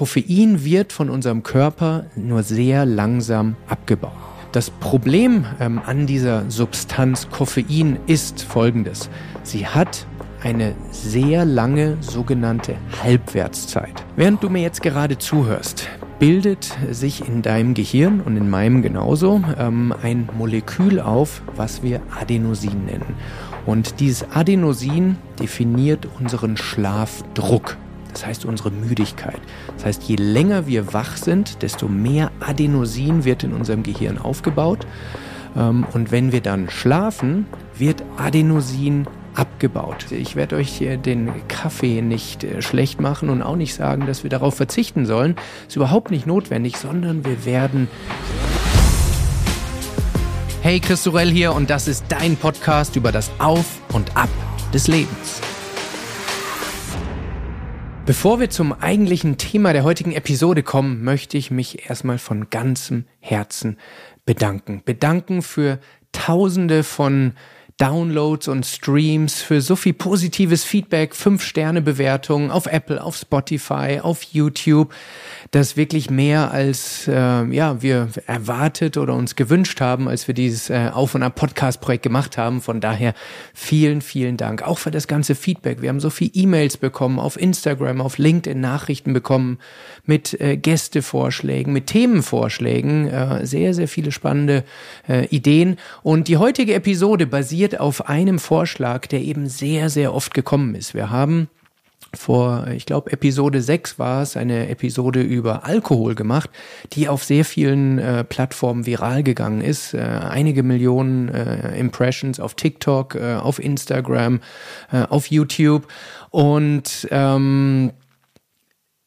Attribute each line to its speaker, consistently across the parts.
Speaker 1: Koffein wird von unserem Körper nur sehr langsam abgebaut. Das Problem ähm, an dieser Substanz Koffein ist folgendes. Sie hat eine sehr lange sogenannte Halbwertszeit. Während du mir jetzt gerade zuhörst, bildet sich in deinem Gehirn und in meinem genauso ähm, ein Molekül auf, was wir Adenosin nennen. Und dieses Adenosin definiert unseren Schlafdruck. Das heißt unsere Müdigkeit. Das heißt, je länger wir wach sind, desto mehr Adenosin wird in unserem Gehirn aufgebaut. Ähm, und wenn wir dann schlafen, wird Adenosin abgebaut. Ich werde euch den Kaffee nicht äh, schlecht machen und auch nicht sagen, dass wir darauf verzichten sollen. Ist überhaupt nicht notwendig, sondern wir werden Hey, Chris Sorell hier und das ist dein Podcast über das Auf und Ab des Lebens. Bevor wir zum eigentlichen Thema der heutigen Episode kommen, möchte ich mich erstmal von ganzem Herzen bedanken. Bedanken für Tausende von Downloads und Streams, für so viel positives Feedback, 5-Sterne-Bewertungen auf Apple, auf Spotify, auf YouTube. Das wirklich mehr als äh, ja, wir erwartet oder uns gewünscht haben, als wir dieses äh, Auf- und Ab-Podcast-Projekt gemacht haben. Von daher vielen, vielen Dank. Auch für das ganze Feedback. Wir haben so viel E-Mails bekommen, auf Instagram, auf LinkedIn Nachrichten bekommen mit äh, Gästevorschlägen, mit Themenvorschlägen. Äh, sehr, sehr viele spannende äh, Ideen. Und die heutige Episode basiert basiert auf einem Vorschlag, der eben sehr, sehr oft gekommen ist. Wir haben vor, ich glaube, Episode 6 war es, eine Episode über Alkohol gemacht, die auf sehr vielen äh, Plattformen viral gegangen ist. Äh, einige Millionen äh, Impressions auf TikTok, äh, auf Instagram, äh, auf YouTube. Und ähm,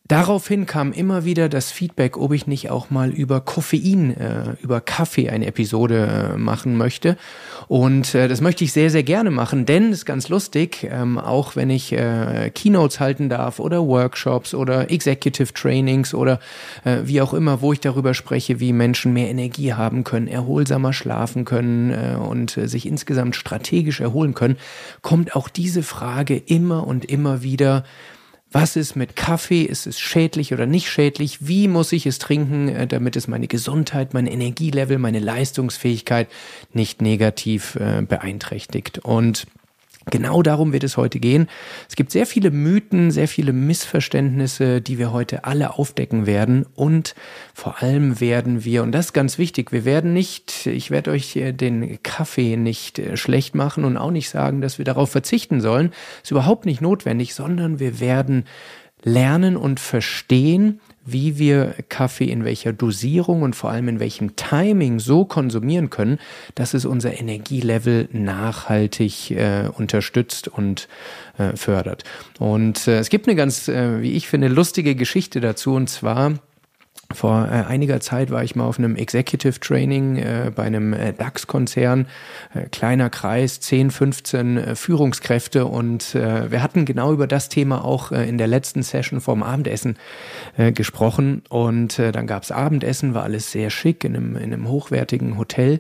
Speaker 1: Daraufhin kam immer wieder das Feedback, ob ich nicht auch mal über Koffein, äh, über Kaffee eine Episode äh, machen möchte. Und äh, das möchte ich sehr, sehr gerne machen, denn es ist ganz lustig, ähm, auch wenn ich äh, Keynotes halten darf oder Workshops oder Executive Trainings oder äh, wie auch immer, wo ich darüber spreche, wie Menschen mehr Energie haben können, erholsamer schlafen können äh, und sich insgesamt strategisch erholen können, kommt auch diese Frage immer und immer wieder, was ist mit Kaffee? Ist es schädlich oder nicht schädlich? Wie muss ich es trinken, äh, damit es meine Gesundheit, mein Energielevel, meine Leistungsfähigkeit nicht negativ äh, beeinträchtigt? Und Genau darum wird es heute gehen. Es gibt sehr viele Mythen, sehr viele Missverständnisse, die wir heute alle aufdecken werden. Und vor allem werden wir, und das ist ganz wichtig, wir werden nicht, ich werde euch den Kaffee nicht äh, schlecht machen und auch nicht sagen, dass wir darauf verzichten sollen. Ist überhaupt nicht notwendig, sondern wir werden lernen und verstehen, wie wir Kaffee in welcher Dosierung und vor allem in welchem Timing so konsumieren können, dass es unser Energielevel nachhaltig äh, unterstützt und äh, fördert. Und äh, es gibt eine ganz, äh, wie ich finde, lustige Geschichte dazu und zwar vor äh, einiger Zeit war ich mal auf einem Executive Training äh, bei einem äh, DAX-Konzern, äh, kleiner Kreis, 10, 15 äh, Führungskräfte und äh, wir hatten genau über das Thema auch in der letzten Session vorm Abendessen gesprochen und dann gab's Abendessen, war alles sehr schick in einem, in einem hochwertigen Hotel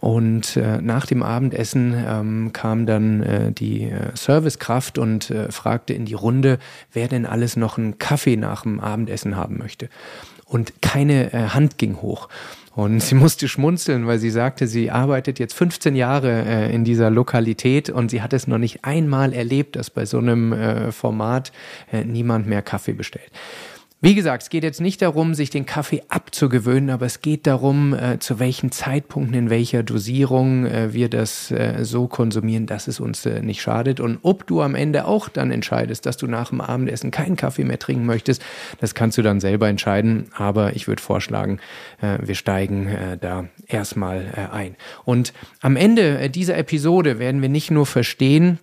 Speaker 1: und nach dem Abendessen ähm, kam dann die Servicekraft und fragte in die Runde, wer denn alles noch einen Kaffee nach dem Abendessen haben möchte. Und keine äh, Hand ging hoch. Und sie musste schmunzeln, weil sie sagte, sie arbeitet jetzt 15 Jahre äh, in dieser Lokalität und sie hat es noch nicht einmal erlebt, dass bei so einem äh, Format äh, niemand mehr Kaffee bestellt. Wie gesagt, es geht jetzt nicht darum, sich den Kaffee abzugewöhnen, aber es geht darum, äh, zu welchen Zeitpunkten, in welcher Dosierung äh, wir das äh, so konsumieren, dass es uns äh, nicht schadet. Und ob du am Ende auch dann entscheidest, dass du nach dem Abendessen keinen Kaffee mehr trinken möchtest, das kannst du dann selber entscheiden. Aber ich würde vorschlagen, äh, wir steigen äh, da erstmal ein. Und am Ende dieser Episode werden wir nicht nur verstehen,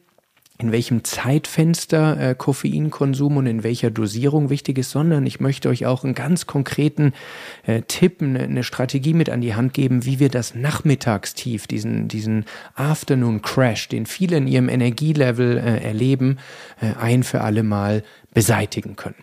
Speaker 1: in welchem Zeitfenster äh, Koffeinkonsum und in welcher Dosierung wichtig ist, sondern ich möchte euch auch einen ganz konkreten äh, Tipp, eine, eine Strategie mit an die Hand geben, wie wir das Nachmittagstief, diesen, diesen Afternoon Crash, den viele in ihrem Energielevel äh, erleben, äh, ein für alle Mal beseitigen können.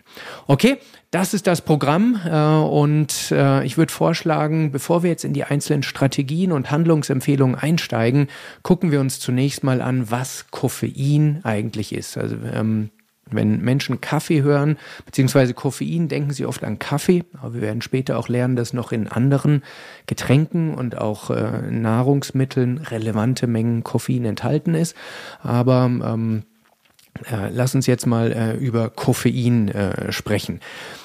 Speaker 1: Okay, das ist das Programm äh, und äh, ich würde vorschlagen, bevor wir jetzt in die einzelnen Strategien und Handlungsempfehlungen einsteigen, gucken wir uns zunächst mal an, was Koffein eigentlich ist. Also ähm, Wenn Menschen Kaffee hören, beziehungsweise Koffein, denken sie oft an Kaffee. Aber wir werden später auch lernen, dass noch in anderen Getränken und auch äh, Nahrungsmitteln relevante Mengen Koffein enthalten ist. Aber ähm, äh, lass uns jetzt mal äh, über Koffein äh, sprechen.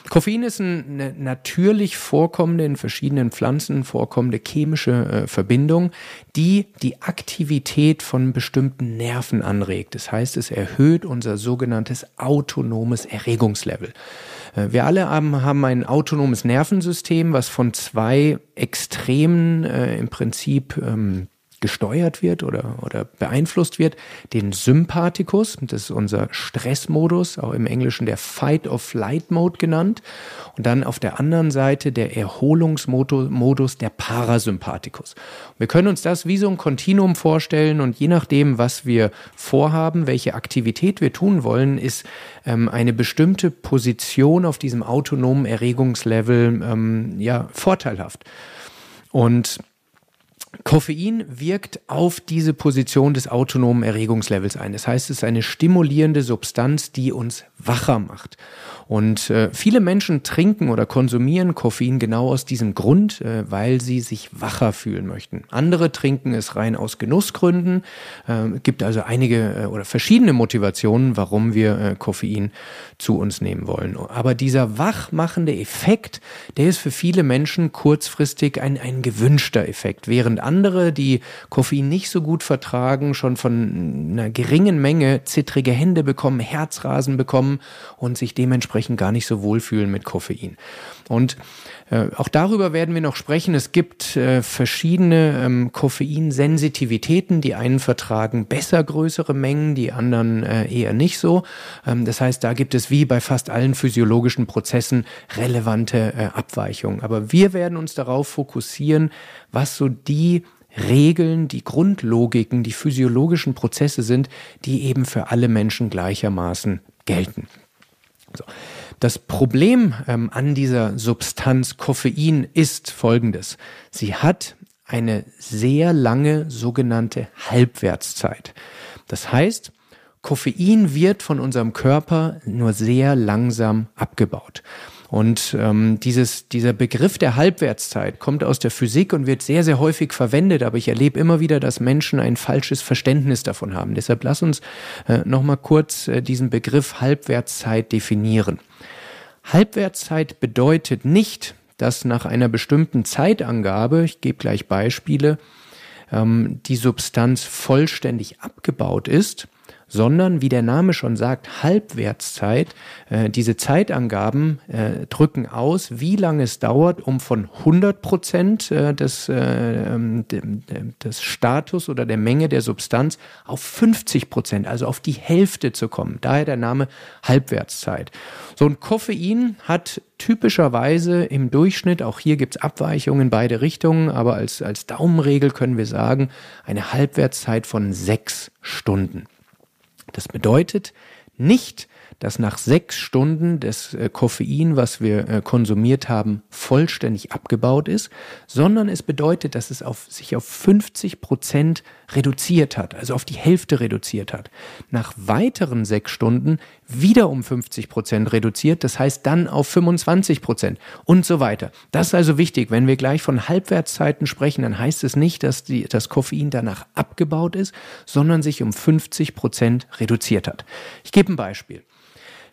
Speaker 1: Koffein ist eine natürlich vorkommende, in verschiedenen Pflanzen vorkommende chemische äh, Verbindung, die die Aktivität von bestimmten Nerven anregt. Das heißt, es erhöht unser sogenanntes autonomes Erregungslevel. Äh, wir alle haben, haben ein autonomes Nervensystem, was von zwei Extremen äh, im Prinzip ähm, gesteuert wird oder, oder beeinflusst wird, den Sympathikus, das ist unser Stressmodus, auch im Englischen der Fight-of-Flight-Mode genannt, und dann auf der anderen Seite der Erholungsmodus, der Parasympathikus. Wir können uns das wie so ein Kontinuum vorstellen und je nachdem, was wir vorhaben, welche Aktivität wir tun wollen, ist ähm, eine bestimmte Position auf diesem autonomen Erregungslevel ähm, ja vorteilhaft. Und Koffein wirkt auf diese Position des autonomen Erregungslevels ein. Das heißt, es ist eine stimulierende Substanz, die uns wacher macht. Und äh, viele Menschen trinken oder konsumieren Koffein genau aus diesem Grund, äh, weil sie sich wacher fühlen möchten. Andere trinken es rein aus Genussgründen. Äh, gibt also einige äh, oder verschiedene Motivationen, warum wir äh, Koffein zu uns nehmen wollen. Aber dieser wachmachende Effekt, der ist für viele Menschen kurzfristig ein, ein gewünschter Effekt, während andere, die Koffein nicht so gut vertragen, schon von einer geringen Menge zittrige Hände bekommen, Herzrasen bekommen und sich dementsprechend dementsprechend gar nicht so wohlfühlen mit Koffein. Und äh, auch darüber werden wir noch sprechen. Es gibt äh, verschiedene ähm, Koffeinsensitivitäten. Die einen vertragen besser größere Mengen, die anderen äh, eher nicht so. Ähm, das heißt, da gibt es wie bei fast allen physiologischen Prozessen relevante äh, Abweichungen. Aber wir werden uns darauf fokussieren, was so die Regeln, die Grundlogiken, die physiologischen Prozesse sind, die eben für alle Menschen gleichermaßen gelten. So. Das Problem ähm, an dieser Substanz Koffein ist folgendes. Sie hat eine sehr lange sogenannte Halbwertszeit. Das heißt, Koffein wird von unserem Körper nur sehr langsam abgebaut. Und ähm, dieses, dieser Begriff der Halbwertszeit kommt aus der Physik und wird sehr, sehr häufig verwendet, aber ich erlebe immer wieder, dass Menschen ein falsches Verständnis davon haben. Deshalb lass uns äh, nochmal kurz äh, diesen Begriff Halbwertszeit definieren. Halbwertszeit bedeutet nicht, dass nach einer bestimmten Zeitangabe, ich gebe gleich Beispiele, ähm, die Substanz vollständig abgebaut ist, sondern wie der Name schon sagt, Halbwertszeit. Äh, diese Zeitangaben äh, drücken aus, wie lange es dauert, um von 100 Prozent äh, des, äh, ähm, des Status oder der Menge der Substanz auf 50 Prozent, also auf die Hälfte zu kommen. Daher der Name Halbwertszeit. So ein Koffein hat typischerweise im Durchschnitt, auch hier gibt es Abweichungen in beide Richtungen, aber als, als Daumenregel können wir sagen, eine Halbwertszeit von sechs Stunden. Das bedeutet nicht, dass nach sechs Stunden das äh, Koffein, was wir äh, konsumiert haben, vollständig abgebaut ist, sondern es bedeutet, dass es auf, sich auf 50 Prozent reduziert hat, also auf die Hälfte reduziert hat. Nach weiteren sechs Stunden wieder um 50 Prozent reduziert, das heißt dann auf 25 Prozent und so weiter. Das ist also wichtig. Wenn wir gleich von Halbwertszeiten sprechen, dann heißt es nicht, dass die, das Koffein danach abgebaut ist, sondern sich um 50 Prozent reduziert hat. Ich gebe ein Beispiel.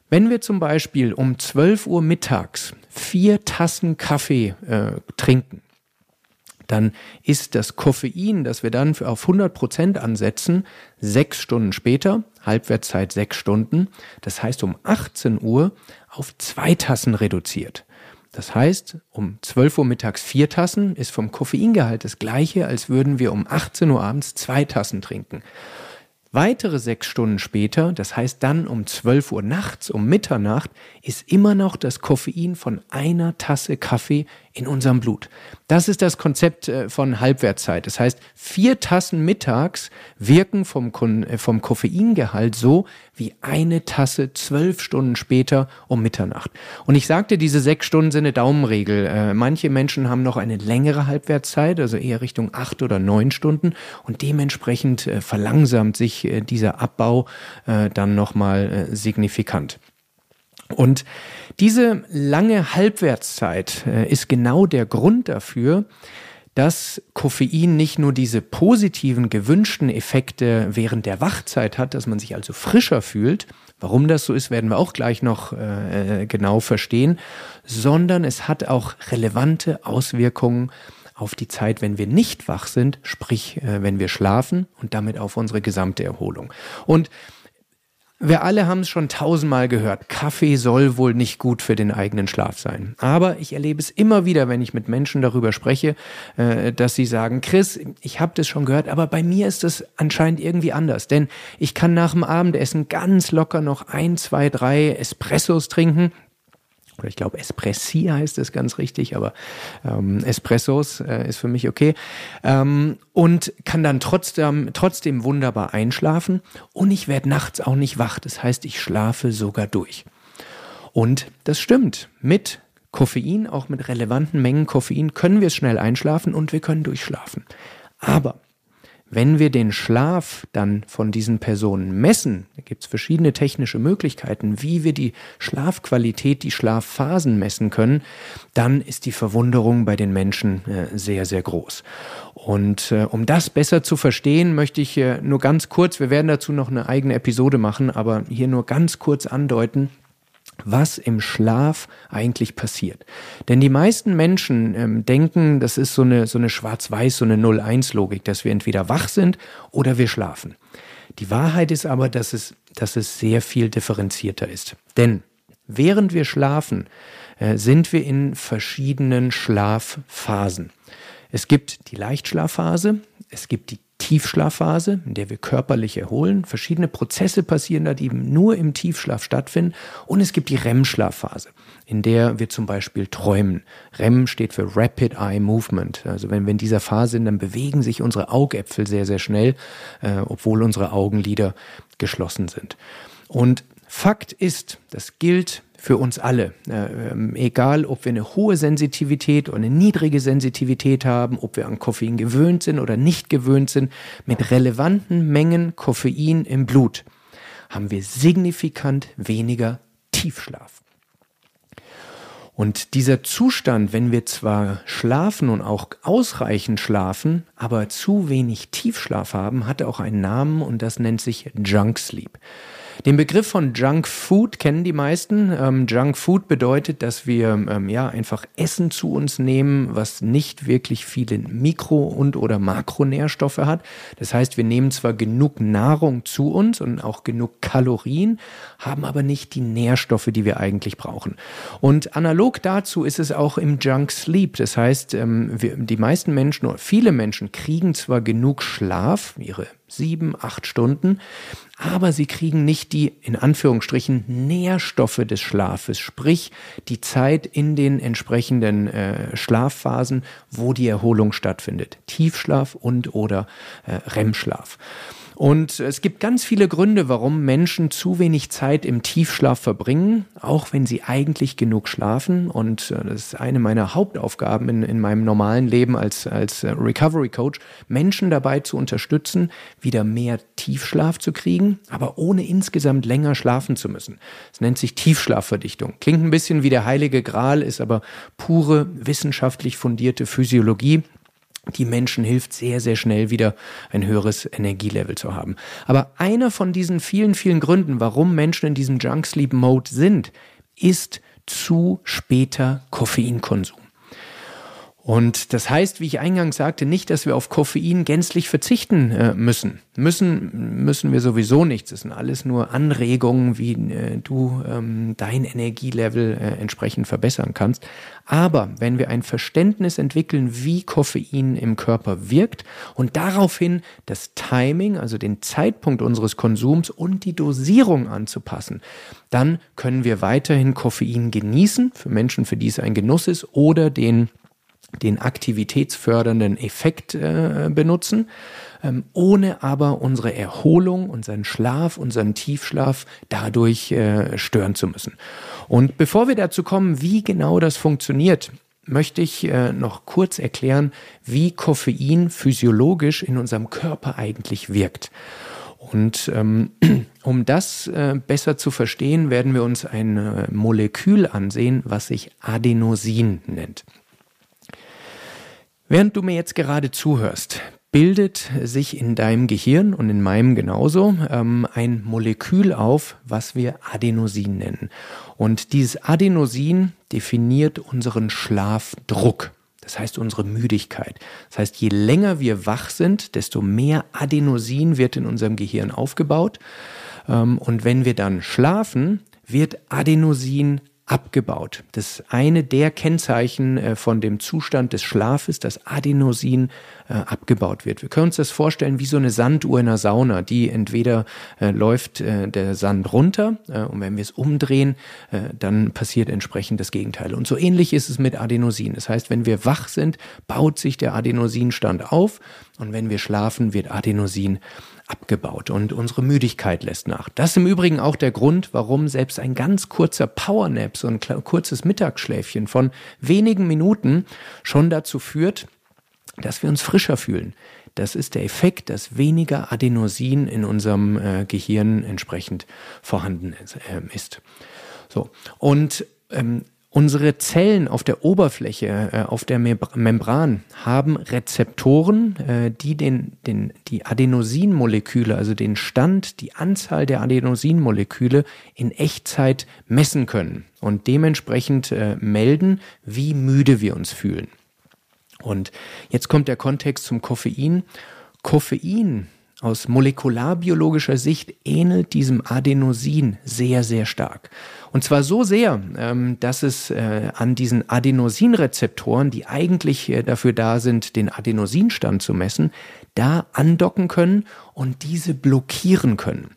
Speaker 1: Wenn wir zum Beispiel um 12 Uhr mittags vier Tassen Kaffee äh, trinken, dann ist das Koffein, das wir dann auf 100 Prozent ansetzen, sechs Stunden später, Halbwertszeit sechs Stunden, das heißt um 18 Uhr auf zwei Tassen reduziert. Das heißt, um 12 Uhr mittags vier Tassen ist vom Koffeingehalt das gleiche, als würden wir um 18 Uhr abends zwei Tassen trinken. Weitere sechs Stunden später, das heißt dann um 12 Uhr nachts, um Mitternacht, ist immer noch das Koffein von einer Tasse Kaffee in unserem Blut. Das ist das Konzept äh, von Halbwertszeit. Das heißt, vier Tassen mittags wirken vom, äh, vom Koffeingehalt so wie eine Tasse zwölf Stunden später um Mitternacht. Und ich sagte, diese sechs Stunden sind eine Daumenregel. Äh, manche Menschen haben noch eine längere Halbwertszeit, also eher Richtung acht oder neun Stunden und dementsprechend verlangsamt sich dieser Abbau dann nochmal signifikant. Und diese lange Halbwertszeit äh, ist genau der Grund dafür, dass Koffein nicht nur diese positiven, gewünschten Effekte während der Wachzeit hat, dass man sich also frischer fühlt, warum das so ist, werden wir auch gleich noch äh, äh genau verstehen, sondern es hat auch relevante Auswirkungen auf die Zeit, wenn wir nicht wach sind, sprich, äh, wenn wir schlafen und damit auf unsere gesamte Erholung. Und wir alle haben es schon tausendmal gehört. Kaffee soll wohl nicht gut für den eigenen Schlaf sein. Aber ich erlebe es immer wieder, wenn ich mit Menschen darüber spreche, äh, dass sie sagen, Chris, ich habe das schon gehört, aber bei mir ist das anscheinend irgendwie anders. Denn ich kann nach dem Abendessen ganz locker noch ein, zwei, drei Espressos trinken oder ich glaube Espressi heißt es ganz richtig, aber ähm, Espressos äh, ist für mich okay. Ähm, und kann dann trotzdem, trotzdem wunderbar einschlafen und ich werde nachts auch nicht wach. Das heißt, ich schlafe sogar durch. Und das stimmt. Mit Koffein, auch mit relevanten Mengen Koffein, können wir schnell einschlafen und wir können durchschlafen. Aber wenn wir den Schlaf dann von diesen Personen messen, da gibt es verschiedene technische Möglichkeiten, wie wir die Schlafqualität, die Schlafphasen messen können, dann ist die Verwunderung bei den Menschen äh, sehr, sehr groß. Und äh, um das besser zu verstehen, möchte ich äh, nur ganz kurz, wir werden dazu noch eine eigene Episode machen, aber hier nur ganz kurz andeuten, was im Schlaf eigentlich passiert. Denn die meisten Menschen ähm, denken, das ist so eine, so eine Schwarz-Weiß, so eine 0-1-Logik, dass wir entweder wach sind oder wir schlafen. Die Wahrheit ist aber, dass es, dass es sehr viel differenzierter ist. Denn während wir schlafen, äh, sind wir in verschiedenen Schlafphasen. Es gibt die Leichtschlafphase, es gibt die Tiefschlafphase, in der wir körperlich erholen. Verschiedene Prozesse passieren da, die nur im Tiefschlaf stattfinden. Und es gibt die REM-Schlafphase, in der wir zum Beispiel träumen. REM steht für Rapid Eye Movement. Also wenn wir in dieser Phase sind, dann bewegen sich unsere Augäpfel sehr, sehr schnell, äh, obwohl unsere Augenlider geschlossen sind. Und Fakt ist, das gilt für uns alle. Äh, ähm, egal, ob wir eine hohe Sensitivität oder eine niedrige Sensitivität haben, ob wir an Koffein gewöhnt sind oder nicht gewöhnt sind, mit relevanten Mengen Koffein im Blut haben wir signifikant weniger Tiefschlaf. Und dieser Zustand, wenn wir zwar schlafen und auch ausreichend schlafen, aber zu wenig Tiefschlaf haben, hat auch einen Namen und das nennt sich Junk Sleep. Den Begriff von Junk Food kennen die meisten. Ähm, Junk Food bedeutet, dass wir ähm, ja einfach Essen zu uns nehmen, was nicht wirklich viele Mikro- und oder Makronährstoffe hat. Das heißt, wir nehmen zwar genug Nahrung zu uns und auch genug Kalorien, haben aber nicht die Nährstoffe, die wir eigentlich brauchen. Und analog dazu ist es auch im Junk Sleep. Das heißt, ähm, wir, die meisten Menschen oder viele Menschen kriegen zwar genug Schlaf, ihre sieben, acht Stunden, aber sie kriegen nicht die in Anführungsstrichen Nährstoffe des Schlafes, sprich die Zeit in den entsprechenden äh, Schlafphasen, wo die Erholung stattfindet. Tiefschlaf und oder äh, REM-Schlaf. Und es gibt ganz viele Gründe, warum Menschen zu wenig Zeit im Tiefschlaf verbringen, auch wenn sie eigentlich genug schlafen. Und äh, das ist eine meiner Hauptaufgaben in, in meinem normalen Leben als, als äh, Recovery Coach, Menschen dabei zu unterstützen, wieder mehr Tiefschlaf zu kriegen, aber ohne insgesamt länger schlafen zu müssen. Es nennt sich Tiefschlafverdichtung. Klingt ein bisschen wie der heilige Gral, ist aber pure wissenschaftlich fundierte Physiologie die Menschen hilft, sehr, sehr schnell wieder ein höheres Energielevel zu haben. Aber einer von diesen vielen, vielen Gründen, warum Menschen in diesem Junk Sleep Mode sind, ist zu später Koffeinkonsum. Und das heißt, wie ich eingangs sagte, nicht, dass wir auf Koffein gänzlich verzichten äh, müssen. Müssen müssen wir sowieso nichts. Das sind alles nur Anregungen, wie äh, du ähm, dein Energielevel äh, entsprechend verbessern kannst. Aber wenn wir ein Verständnis entwickeln, wie Koffein im Körper wirkt und daraufhin das Timing, also den Zeitpunkt unseres Konsums und die Dosierung anzupassen, dann können wir weiterhin Koffein genießen, für Menschen, für die es ein Genuss ist, oder den den aktivitätsfördernden Effekt äh, benutzen, ähm, ohne aber unsere Erholung, unseren Schlaf, unseren Tiefschlaf dadurch äh, stören zu müssen. Und bevor wir dazu kommen, wie genau das funktioniert, möchte ich äh, noch kurz erklären, wie Koffein physiologisch in unserem Körper eigentlich wirkt. Und ähm, um das äh, besser zu verstehen, werden wir uns ein äh, Molekül ansehen, was sich Adenosin nennt. Während du mir jetzt gerade zuhörst, bildet sich in deinem Gehirn und in meinem genauso ähm, ein Molekül auf, was wir Adenosin nennen. Und dieses Adenosin definiert unseren Schlafdruck. Das heißt unsere Müdigkeit. Das heißt, je länger wir wach sind, desto mehr Adenosin wird in unserem Gehirn aufgebaut. Ähm, und wenn wir dann schlafen, wird Adenosin abgebaut. Das eine der Kennzeichen äh, von dem Zustand des Schlafes, dass Adenosin äh, abgebaut wird. Wir können uns das vorstellen wie so eine Sanduhr in einer Sauna, die entweder äh, läuft der Sand runter und wenn wir es umdrehen, dann passiert entsprechend das Gegenteil. Und so ähnlich ist es mit Adenosin. Das heißt, wenn wir wach sind, baut sich der Adenosinstand auf und wenn wir schlafen, wird Adenosin abgebaut und unsere Müdigkeit lässt nach. Das ist im Übrigen auch der Grund, warum selbst ein ganz kurzer Powernap, so ein kurzes Mittagsschläfchen von wenigen Minuten schon dazu führt, dass wir uns frischer fühlen. Das ist der Effekt, dass weniger Adenosin in unserem äh, Gehirn entsprechend vorhanden ist. Äh, ist. So. Und ähm, Unsere Zellen auf der Oberfläche, äh, auf der Membran, haben Rezeptoren, äh, die den, den, die Adenosinmoleküle, also den Stand, die Anzahl der Adenosinmoleküle in Echtzeit messen können und dementsprechend äh, melden, wie müde wir uns fühlen. Und jetzt kommt der Kontext zum Koffein. Koffein aus molekularbiologischer Sicht ähnelt diesem Adenosin sehr, sehr stark. Und zwar so sehr, ähm, dass es äh, an diesen Adenosinrezeptoren, die eigentlich äh, dafür da sind, den Adenosinstand zu messen, da andocken können und diese blockieren können.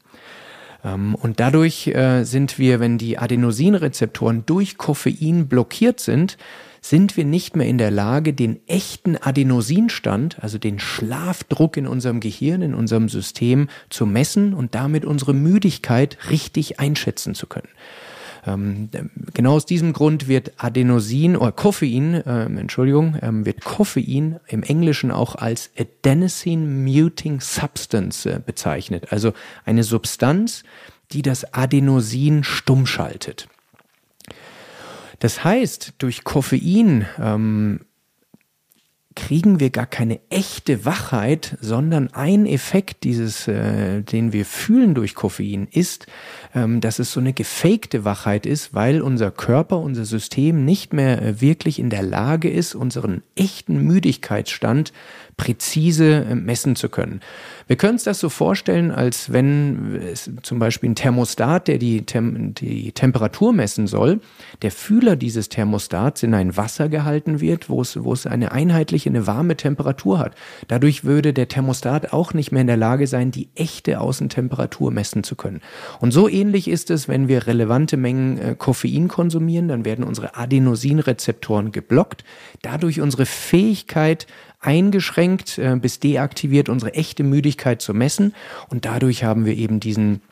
Speaker 1: Ähm, und dadurch äh, sind wir, wenn die Adenosinrezeptoren durch Koffein blockiert sind, sind wir nicht mehr in der Lage, den echten Adenosinstand, also den Schlafdruck in unserem Gehirn, in unserem System zu messen und damit unsere Müdigkeit richtig einschätzen zu können. Ähm, genau aus diesem Grund wird Adenosin oder Koffein, ähm, Entschuldigung, ähm, wird Koffein im Englischen auch als Adenosine Muting Substance äh, bezeichnet. Also eine Substanz, die das Adenosin stumm schaltet. Das heißt, durch Koffein ähm, kriegen wir gar keine echte Wachheit, sondern ein Effekt dieses, äh, den wir fühlen durch Koffein, ist, ähm, dass es so eine gefakte Wachheit ist, weil unser Körper, unser System nicht mehr äh, wirklich in der Lage ist, unseren echten Müdigkeitsstand präzise äh, messen zu können. Wir können uns das so vorstellen, als wenn es zum Beispiel ein Thermostat, der die, Tem die Temperatur messen soll, der Fühler dieses Thermostats in ein Wasser gehalten wird, wo es, wo es eine einheitliche, eine warme Temperatur hat. Dadurch würde der Thermostat auch nicht mehr in der Lage sein, die echte Außentemperatur messen zu können. Und so ähnlich ist es, wenn wir relevante Mengen äh, Koffein konsumieren, dann werden unsere Adenosinrezeptoren geblockt. Dadurch unsere Fähigkeit, eingeschränkt äh, bis deaktiviert, unsere echte Müdigkeit zu messen. Und dadurch haben wir eben diesen,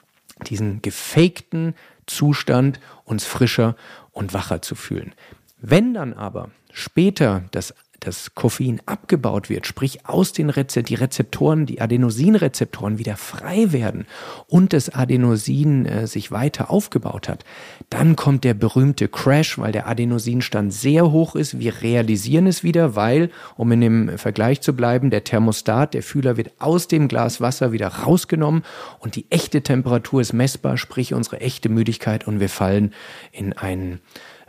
Speaker 1: diesen gefakten Zustand, uns frischer und wacher zu fühlen. Wenn dann aber später das das Koffein abgebaut wird, sprich aus den Reze die Rezeptoren, die Adenosinrezeptoren wieder frei werden und das Adenosin äh, sich weiter aufgebaut hat, dann kommt der berühmte Crash, weil der Adenosinstand sehr hoch ist. Wir realisieren es wieder, weil, um in dem Vergleich zu bleiben, der Thermostat, der Fühler wird aus dem Glas Wasser wieder rausgenommen und die echte Temperatur ist messbar, sprich unsere echte Müdigkeit und wir fallen in einen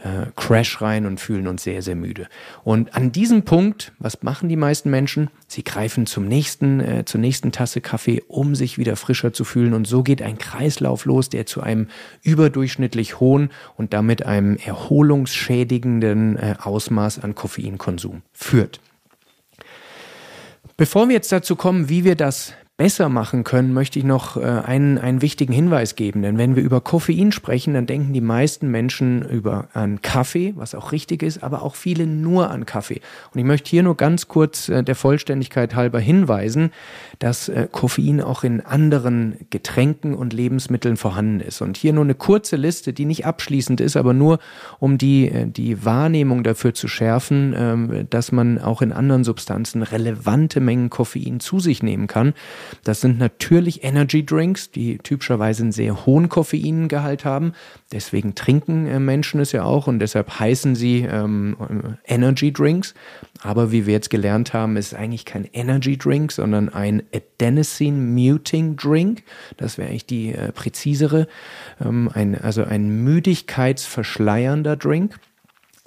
Speaker 1: äh, Crash rein und fühlen uns sehr, sehr müde. Und an diesem Punkt, was machen die meisten Menschen? Sie greifen zum nächsten, äh, zur nächsten Tasse Kaffee, um sich wieder frischer zu fühlen. Und so geht ein Kreislauf los, der zu einem überdurchschnittlich hohen und damit einem erholungsschädigenden äh, Ausmaß an Koffeinkonsum führt. Bevor wir jetzt dazu kommen, wie wir das besser machen können, möchte ich noch äh, einen, einen wichtigen Hinweis geben. Denn wenn wir über Koffein sprechen, dann denken die meisten Menschen über an Kaffee, was auch richtig ist, aber auch viele nur an Kaffee. Und ich möchte hier nur ganz kurz äh, der Vollständigkeit halber hinweisen, dass äh, Koffein auch in anderen Getränken und Lebensmitteln vorhanden ist. Und hier nur eine kurze Liste, die nicht abschließend ist, aber nur um die, die Wahrnehmung dafür zu schärfen, äh, dass man auch in anderen Substanzen relevante Mengen Koffein zu sich nehmen kann. Das sind natürlich Energy Drinks, die typischerweise einen sehr hohen Koffeingehalt haben. Deswegen trinken äh, Menschen es ja auch und deshalb heißen sie ähm, Energy Drinks. Aber wie wir jetzt gelernt haben, ist es eigentlich kein Energy Drink, sondern ein Adenosine Muting Drink. Das wäre eigentlich die äh, präzisere, ähm, ein, also ein müdigkeitsverschleiernder Drink.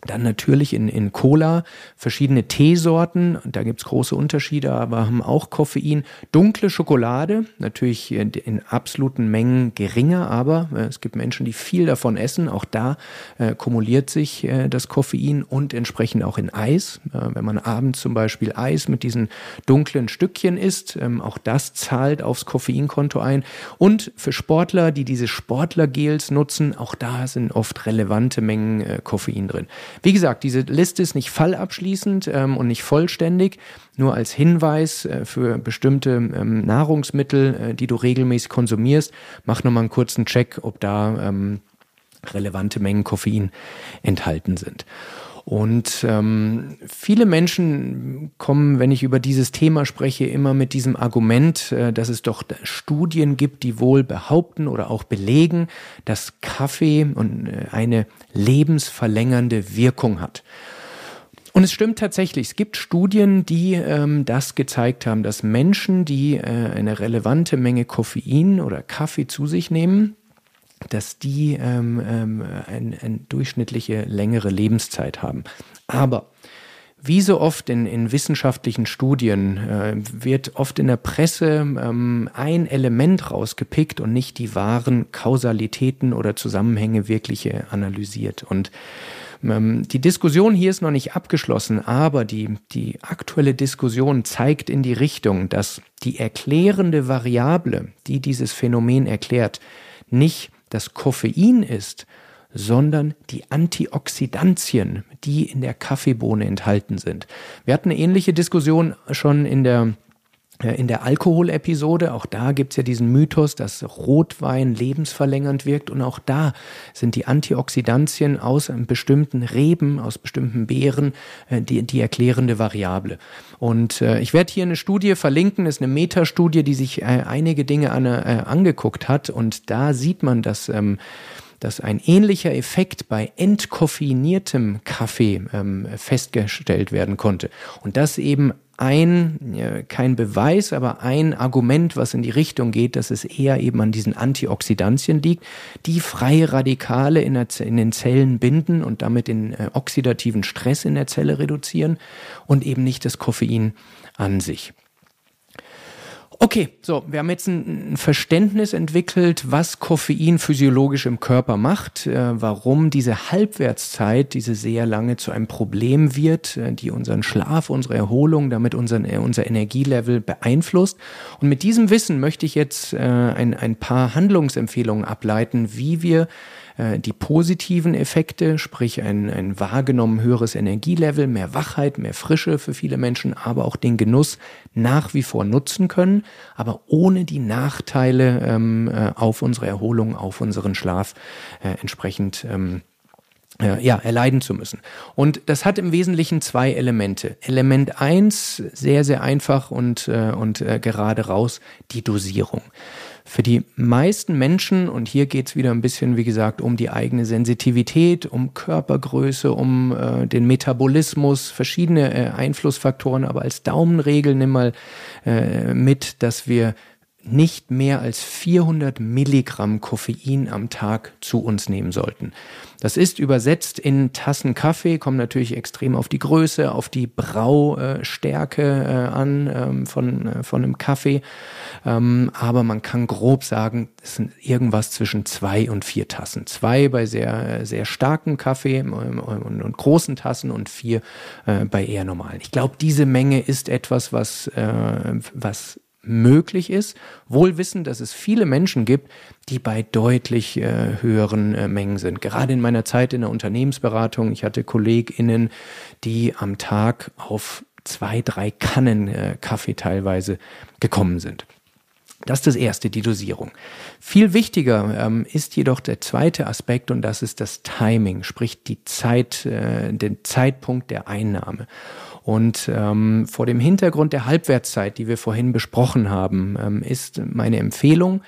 Speaker 1: Dann natürlich in, in Cola verschiedene Teesorten, da gibt's große Unterschiede, aber haben auch Koffein. Dunkle Schokolade, natürlich in, in absoluten Mengen geringer, aber äh, es gibt Menschen, die viel davon essen. Auch da äh, kumuliert sich äh, das Koffein und entsprechend auch in Eis. Äh, wenn man abends zum Beispiel Eis mit diesen dunklen Stückchen isst, ähm, auch das zahlt aufs Koffeinkonto ein. Und für Sportler, die diese Sportlergels nutzen, auch da sind oft relevante Mengen äh, Koffein drin. Wie gesagt, diese Liste ist nicht fallabschließend ähm, und nicht vollständig, nur als Hinweis äh, für bestimmte ähm, Nahrungsmittel, äh, die du regelmäßig konsumierst. Mach nochmal einen kurzen Check, ob da ähm, relevante Mengen Koffein enthalten sind. Und ähm, viele Menschen kommen, wenn ich über dieses Thema spreche, immer mit diesem Argument, äh, dass es doch Studien gibt, die wohl behaupten oder auch belegen, dass Kaffee äh, eine lebensverlängernde Wirkung hat. Und es stimmt tatsächlich, es gibt Studien, die ähm, das gezeigt haben, dass Menschen, die äh, eine relevante Menge Koffein oder Kaffee zu sich nehmen, dass die ähm, ähm, eine ein durchschnittliche längere Lebenszeit haben. Aber wie so oft in, in wissenschaftlichen Studien äh, wird oft in der Presse ähm, ein Element rausgepickt und nicht die wahren Kausalitäten oder Zusammenhänge wirklich äh, analysiert. Und ähm, die Diskussion hier ist noch nicht abgeschlossen, aber die, die aktuelle Diskussion zeigt in die Richtung, dass die erklärende Variable, die dieses Phänomen erklärt, nicht das Koffein ist, sondern die Antioxidantien, die in der Kaffeebohne enthalten sind. Wir hatten eine ähnliche Diskussion schon in der in der Alkoholepisode, auch da gibt's ja diesen Mythos, dass Rotwein lebensverlängernd wirkt und auch da sind die Antioxidantien aus bestimmten Reben, aus bestimmten Beeren äh, die, die erklärende Variable. Und äh, ich werde hier eine Studie verlinken, ist eine Metastudie, die sich äh, einige Dinge an, äh, angeguckt hat und da sieht man, dass ähm, dass ein ähnlicher Effekt bei entkoffeiniertem Kaffee ähm, festgestellt werden konnte. Und das eben ein, kein Beweis, aber ein Argument, was in die Richtung geht, dass es eher eben an diesen Antioxidantien liegt, die freie Radikale in, der, in den Zellen binden und damit den äh, oxidativen Stress in der Zelle reduzieren und eben nicht das Koffein an sich. Okay, so, wir haben jetzt ein, Verständnis entwickelt, was Koffein physiologisch im Körper macht, äh, warum diese Halbwertszeit, diese sehr lange zu einem Problem wird, äh, die unseren Schlaf, unsere Erholung, damit unseren, äh, unser Energielevel beeinflusst. Und mit diesem Wissen möchte ich jetzt äh, ein, ein paar Handlungsempfehlungen ableiten, wie wir die positiven Effekte, sprich ein, ein wahrgenommen höheres Energielevel, mehr Wachheit, mehr Frische für viele Menschen, aber auch den Genuss nach wie vor nutzen können, aber ohne die Nachteile ähm, äh, auf unsere Erholung, auf unseren Schlaf äh, entsprechend ähm, äh, ja, erleiden zu müssen. Und das hat im Wesentlichen zwei Elemente. Element eins sehr, sehr einfach und, äh, und äh, gerade raus, die Dosierung. Für die meisten Menschen, und hier geht's wieder ein bisschen, wie gesagt, um die eigene Sensitivität, um Körpergröße, um äh, den Metabolismus, verschiedene äh, Einflussfaktoren, aber als Daumenregel nimm mal äh, mit, dass wir nicht mehr als 400 Milligramm Koffein am Tag zu uns nehmen sollten. Das ist übersetzt in Tassen Kaffee, kommt natürlich extrem auf die Größe, auf die Braustärke äh, an ähm, von, äh, von einem Kaffee. Ähm, aber man kann grob sagen, es sind irgendwas zwischen zwei und vier Tassen. Zwei bei sehr, sehr starken Kaffee ähm, und, großen Tassen und vier äh, bei eher normalen. Ich glaube, diese Menge ist etwas, was, was möglich ist, wohl wissen, dass es viele Menschen gibt, die bei deutlich äh, höheren äh, Mengen sind. Gerade in meiner Zeit in der Unternehmensberatung, ich hatte KollegInnen, die am Tag auf zwei, drei Kannen äh, Kaffee teilweise gekommen sind. Das ist das erste, die Dosierung. Viel wichtiger ähm, ist jedoch der zweite Aspekt und das ist das Timing, sprich die Zeit, äh, den Zeitpunkt der Einnahme. Und ähm, vor dem Hintergrund der Halbwertszeit, die wir vorhin besprochen haben, ähm, ist meine Empfehlung,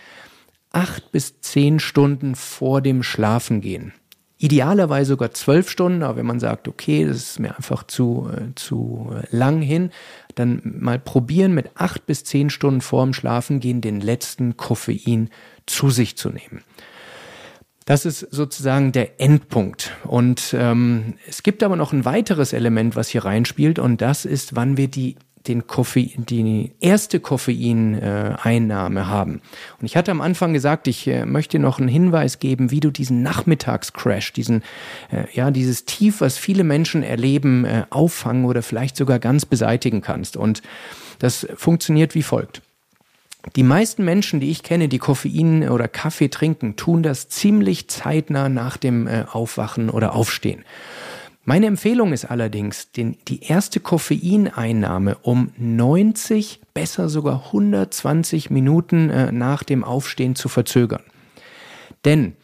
Speaker 1: acht bis zehn Stunden vor dem Schlafengehen. Idealerweise sogar zwölf Stunden, aber wenn man sagt, okay, das ist mir einfach zu, äh, zu lang hin, dann mal probieren, mit acht bis zehn Stunden vor dem Schlafengehen den letzten Koffein zu sich zu nehmen. Das ist sozusagen der Endpunkt. Und ähm, es gibt aber noch ein weiteres Element, was hier reinspielt, und das ist, wann wir die den Koffein, die erste Koffeineinnahme haben. Und ich hatte am Anfang gesagt, ich äh, möchte noch einen Hinweis geben, wie du diesen Nachmittagscrash, diesen, äh, ja, dieses Tief, was viele Menschen erleben, äh, auffangen oder vielleicht sogar ganz beseitigen kannst. Und das funktioniert wie folgt. Die meisten Menschen, die ich kenne, die Koffein oder Kaffee trinken, tun das ziemlich zeitnah nach dem äh, Aufwachen oder Aufstehen. Meine Empfehlung ist allerdings, den, die erste Koffeineinnahme um 90, besser sogar 120 Minuten äh, nach dem Aufstehen zu verzögern. Denn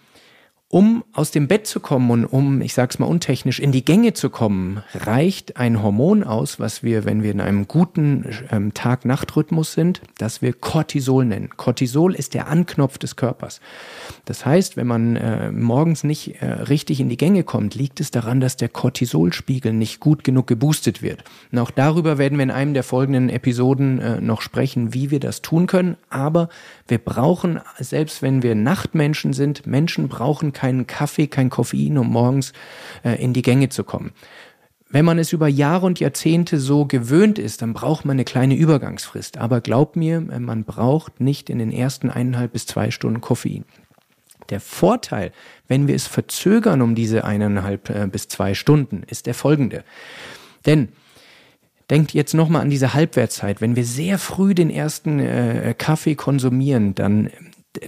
Speaker 1: um aus dem Bett zu kommen und um, ich sag's mal untechnisch, in die Gänge zu kommen, reicht ein Hormon aus, was wir, wenn wir in einem guten ähm, Tag-Nacht-Rhythmus sind, das wir Cortisol nennen. Cortisol ist der Anknopf des Körpers. Das heißt, wenn man äh, morgens nicht äh, richtig in die Gänge kommt, liegt es daran, dass der Cortisolspiegel nicht gut genug geboostet wird. Und auch darüber werden wir in einem der folgenden Episoden äh, noch sprechen, wie wir das tun können. Aber wir brauchen, selbst wenn wir Nachtmenschen sind, Menschen brauchen keinen Kaffee, kein Koffein, um morgens äh, in die Gänge zu kommen. Wenn man es über Jahre und Jahrzehnte so gewöhnt ist, dann braucht man eine kleine Übergangsfrist. Aber glaubt mir, äh, man braucht nicht in den ersten eineinhalb bis zwei Stunden Koffein. Der Vorteil, wenn wir es verzögern um diese eineinhalb äh, bis zwei Stunden, ist der folgende. Denn denkt jetzt nochmal an diese Halbwertszeit. Wenn wir sehr früh den ersten äh, Kaffee konsumieren, dann,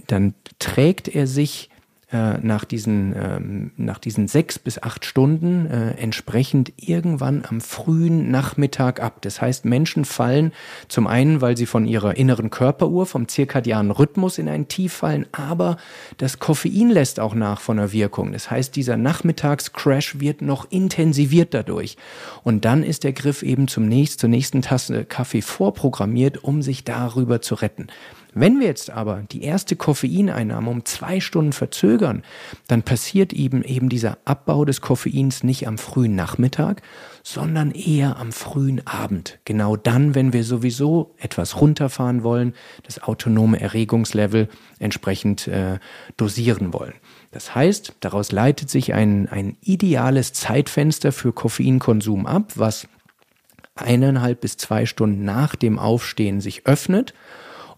Speaker 1: dann trägt er sich äh, nach, diesen, ähm, nach diesen sechs bis acht Stunden äh, entsprechend irgendwann am frühen Nachmittag ab. Das heißt, Menschen fallen zum einen, weil sie von ihrer inneren Körperuhr, vom zirkadianen Rhythmus in ein Tief fallen, aber das Koffein lässt auch nach von der Wirkung. Das heißt, dieser Nachmittagscrash wird noch intensiviert dadurch. Und dann ist der Griff eben zum nächsten, zur nächsten Tasse Kaffee vorprogrammiert, um sich darüber zu retten. Wenn wir jetzt aber die erste Koffeineinnahme um zwei Stunden verzögern, dann passiert eben eben dieser Abbau des Koffeins nicht am frühen Nachmittag, sondern eher am frühen Abend. Genau dann, wenn wir sowieso etwas runterfahren wollen, das autonome Erregungslevel entsprechend äh, dosieren wollen. Das heißt, daraus leitet sich ein, ein ideales Zeitfenster für Koffeinkonsum ab, was eineinhalb bis zwei Stunden nach dem Aufstehen sich öffnet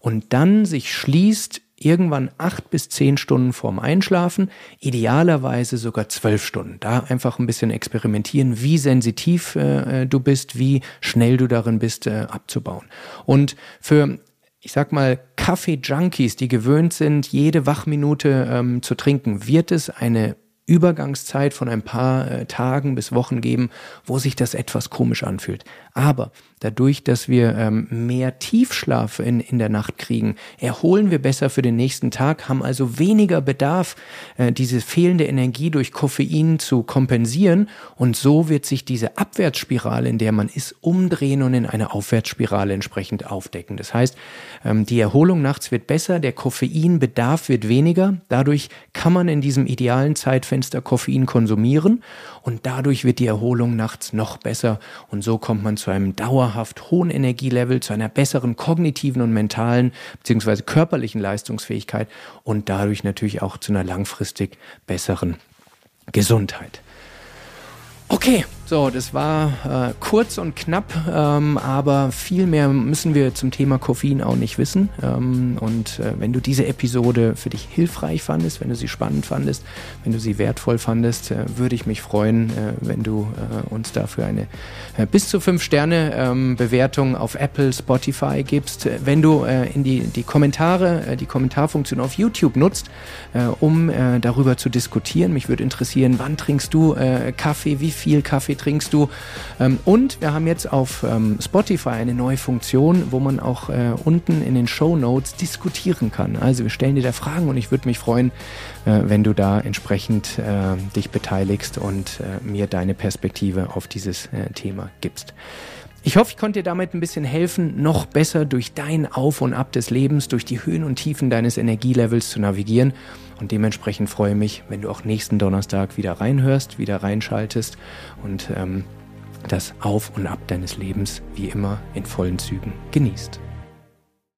Speaker 1: und dann sich schließt irgendwann acht bis zehn Stunden vorm Einschlafen, idealerweise sogar zwölf Stunden. Da einfach ein bisschen experimentieren, wie sensitiv äh, du bist, wie schnell du darin bist, äh, abzubauen. Und für ich sag mal, Kaffee-Junkies, die gewöhnt sind, jede Wachminute ähm, zu trinken, wird es eine Übergangszeit von ein paar äh, Tagen bis Wochen geben, wo sich das etwas komisch anfühlt. Aber dadurch, dass wir ähm, mehr Tiefschlaf in, in der Nacht kriegen, erholen wir besser für den nächsten Tag, haben also weniger Bedarf, äh, diese fehlende Energie durch Koffein zu kompensieren. Und so wird sich diese Abwärtsspirale, in der man ist, umdrehen und in eine Aufwärtsspirale entsprechend aufdecken. Das heißt, ähm, die Erholung nachts wird besser, der Koffeinbedarf wird weniger. Dadurch kann man in diesem idealen Zeitfenster Koffein konsumieren und dadurch wird die Erholung nachts noch besser. Und so kommt man zu einem dauerhaft hohen Energielevel, zu einer besseren kognitiven und mentalen bzw. körperlichen Leistungsfähigkeit und dadurch natürlich auch zu einer langfristig besseren Gesundheit. Okay, so, das war äh, kurz und knapp, ähm, aber viel mehr müssen wir zum Thema Koffein auch nicht wissen. Ähm, und äh, wenn du diese Episode für dich hilfreich fandest, wenn du sie spannend fandest, wenn du sie wertvoll fandest, äh, würde ich mich freuen, äh, wenn du äh, uns dafür eine äh, bis zu fünf Sterne ähm, Bewertung auf Apple, Spotify gibst. Wenn du in die, die Kommentare, die Kommentarfunktion auf YouTube nutzt, um darüber zu diskutieren. Mich würde interessieren, wann trinkst du Kaffee, wie viel Kaffee Kaffee trinkst du? Ähm, und wir haben jetzt auf ähm, Spotify eine neue Funktion, wo man auch äh, unten in den Show Notes diskutieren kann. Also wir stellen dir da Fragen und ich würde mich freuen, äh, wenn du da entsprechend äh, dich beteiligst und äh, mir deine Perspektive auf dieses äh, Thema gibst. Ich hoffe, ich konnte dir damit ein bisschen helfen, noch besser durch dein Auf und Ab des Lebens, durch die Höhen und Tiefen deines Energielevels zu navigieren. Und dementsprechend freue ich mich, wenn du auch nächsten Donnerstag wieder reinhörst, wieder reinschaltest und ähm, das Auf und Ab deines Lebens wie immer in vollen Zügen genießt.